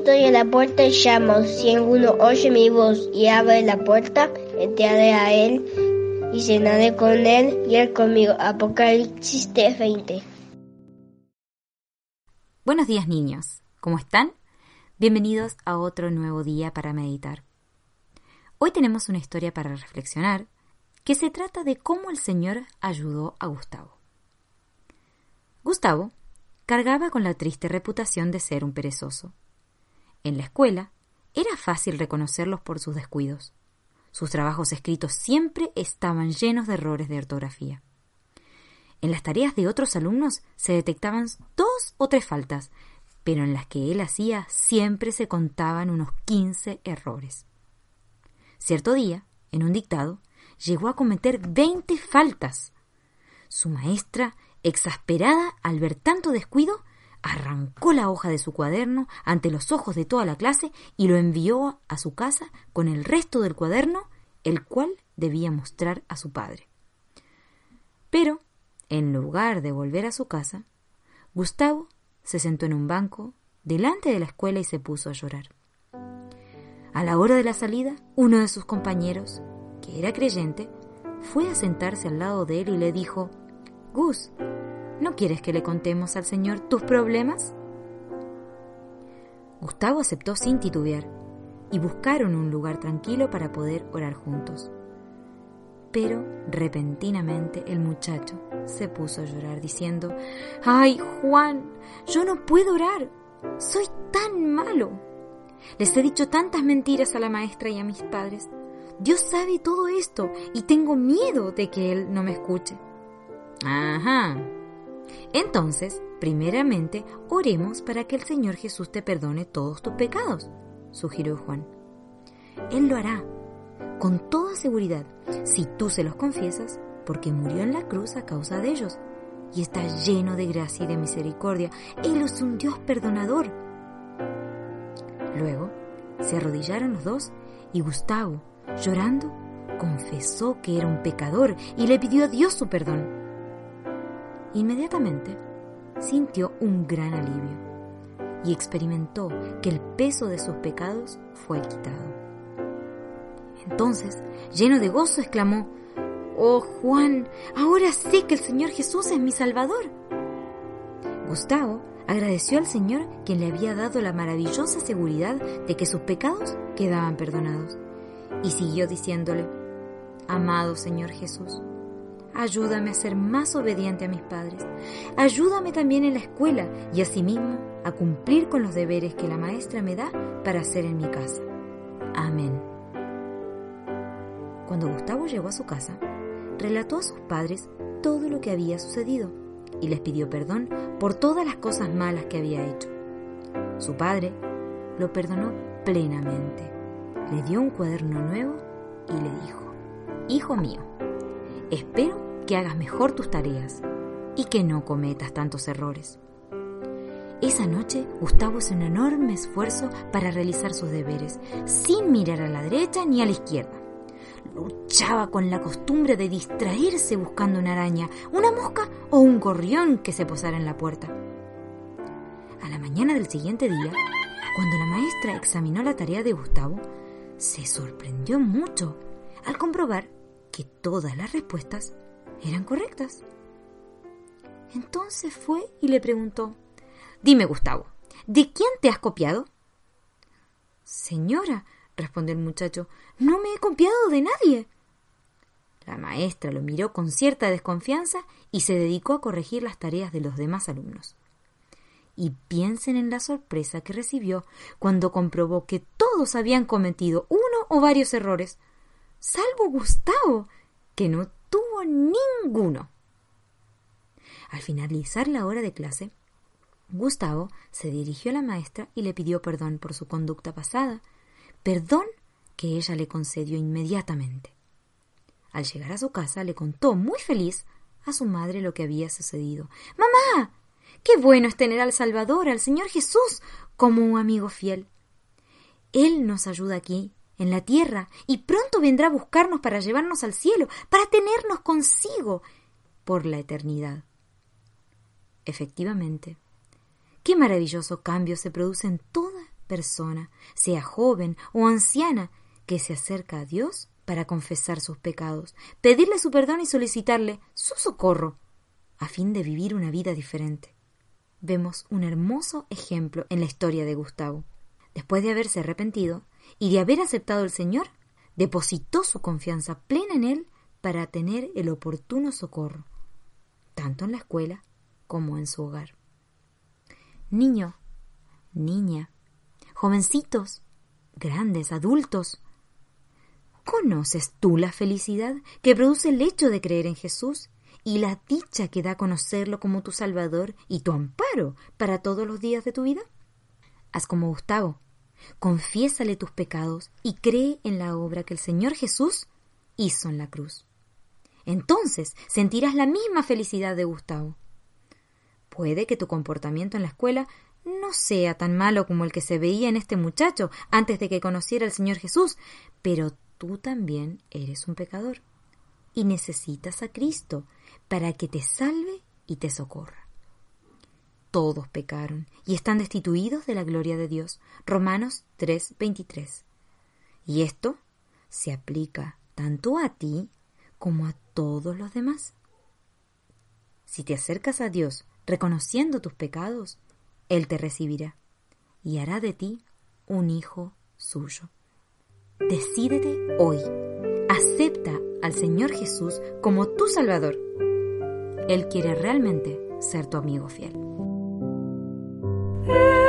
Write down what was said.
estoy en la puerta y llamo. Si alguno oye mi voz y abre la puerta, entraré a él y cenaré con él y él conmigo. Apocalipsis 20. Buenos días niños, ¿cómo están? Bienvenidos a otro nuevo día para meditar. Hoy tenemos una historia para reflexionar que se trata de cómo el Señor ayudó a Gustavo. Gustavo cargaba con la triste reputación de ser un perezoso. En la escuela era fácil reconocerlos por sus descuidos. Sus trabajos escritos siempre estaban llenos de errores de ortografía. En las tareas de otros alumnos se detectaban dos o tres faltas, pero en las que él hacía siempre se contaban unos quince errores. Cierto día, en un dictado, llegó a cometer veinte faltas. Su maestra Exasperada al ver tanto descuido, arrancó la hoja de su cuaderno ante los ojos de toda la clase y lo envió a su casa con el resto del cuaderno, el cual debía mostrar a su padre. Pero, en lugar de volver a su casa, Gustavo se sentó en un banco delante de la escuela y se puso a llorar. A la hora de la salida, uno de sus compañeros, que era creyente, fue a sentarse al lado de él y le dijo Gus, ¿no quieres que le contemos al Señor tus problemas? Gustavo aceptó sin titubear y buscaron un lugar tranquilo para poder orar juntos. Pero repentinamente el muchacho se puso a llorar diciendo, ¡Ay, Juan! Yo no puedo orar. Soy tan malo. Les he dicho tantas mentiras a la maestra y a mis padres. Dios sabe todo esto y tengo miedo de que Él no me escuche. Ajá. Entonces, primeramente, oremos para que el Señor Jesús te perdone todos tus pecados, sugirió Juan. Él lo hará, con toda seguridad, si tú se los confiesas, porque murió en la cruz a causa de ellos, y está lleno de gracia y de misericordia. Él es un Dios perdonador. Luego, se arrodillaron los dos y Gustavo, llorando, confesó que era un pecador y le pidió a Dios su perdón. Inmediatamente sintió un gran alivio y experimentó que el peso de sus pecados fue quitado. Entonces, lleno de gozo, exclamó, Oh Juan, ahora sé que el Señor Jesús es mi Salvador. Gustavo agradeció al Señor quien le había dado la maravillosa seguridad de que sus pecados quedaban perdonados, y siguió diciéndole, Amado Señor Jesús, Ayúdame a ser más obediente a mis padres. Ayúdame también en la escuela y asimismo a cumplir con los deberes que la maestra me da para hacer en mi casa. Amén. Cuando Gustavo llegó a su casa, relató a sus padres todo lo que había sucedido y les pidió perdón por todas las cosas malas que había hecho. Su padre lo perdonó plenamente, le dio un cuaderno nuevo y le dijo, Hijo mío, Espero que hagas mejor tus tareas y que no cometas tantos errores. Esa noche Gustavo hizo un enorme esfuerzo para realizar sus deberes, sin mirar a la derecha ni a la izquierda. Luchaba con la costumbre de distraerse buscando una araña, una mosca o un gorrión que se posara en la puerta. A la mañana del siguiente día, cuando la maestra examinó la tarea de Gustavo, se sorprendió mucho al comprobar que todas las respuestas eran correctas. Entonces fue y le preguntó, Dime, Gustavo, ¿de quién te has copiado? Señora, respondió el muchacho, no me he copiado de nadie. La maestra lo miró con cierta desconfianza y se dedicó a corregir las tareas de los demás alumnos. Y piensen en la sorpresa que recibió cuando comprobó que todos habían cometido uno o varios errores salvo Gustavo, que no tuvo ninguno. Al finalizar la hora de clase, Gustavo se dirigió a la maestra y le pidió perdón por su conducta pasada, perdón que ella le concedió inmediatamente. Al llegar a su casa le contó muy feliz a su madre lo que había sucedido. Mamá, qué bueno es tener al Salvador, al Señor Jesús, como un amigo fiel. Él nos ayuda aquí en la tierra, y pronto vendrá a buscarnos para llevarnos al cielo, para tenernos consigo por la eternidad. Efectivamente, qué maravilloso cambio se produce en toda persona, sea joven o anciana, que se acerca a Dios para confesar sus pecados, pedirle su perdón y solicitarle su socorro, a fin de vivir una vida diferente. Vemos un hermoso ejemplo en la historia de Gustavo. Después de haberse arrepentido y de haber aceptado al Señor, depositó su confianza plena en Él para tener el oportuno socorro, tanto en la escuela como en su hogar. Niño, niña, jovencitos, grandes, adultos, ¿conoces tú la felicidad que produce el hecho de creer en Jesús y la dicha que da conocerlo como tu Salvador y tu amparo para todos los días de tu vida? Haz como Gustavo, confiésale tus pecados y cree en la obra que el Señor Jesús hizo en la cruz. Entonces sentirás la misma felicidad de Gustavo. Puede que tu comportamiento en la escuela no sea tan malo como el que se veía en este muchacho antes de que conociera al Señor Jesús, pero tú también eres un pecador y necesitas a Cristo para que te salve y te socorra. Todos pecaron y están destituidos de la gloria de Dios. Romanos 3:23. Y esto se aplica tanto a ti como a todos los demás. Si te acercas a Dios reconociendo tus pecados, Él te recibirá y hará de ti un hijo suyo. Decídete hoy. Acepta al Señor Jesús como tu Salvador. Él quiere realmente ser tu amigo fiel. Yeah.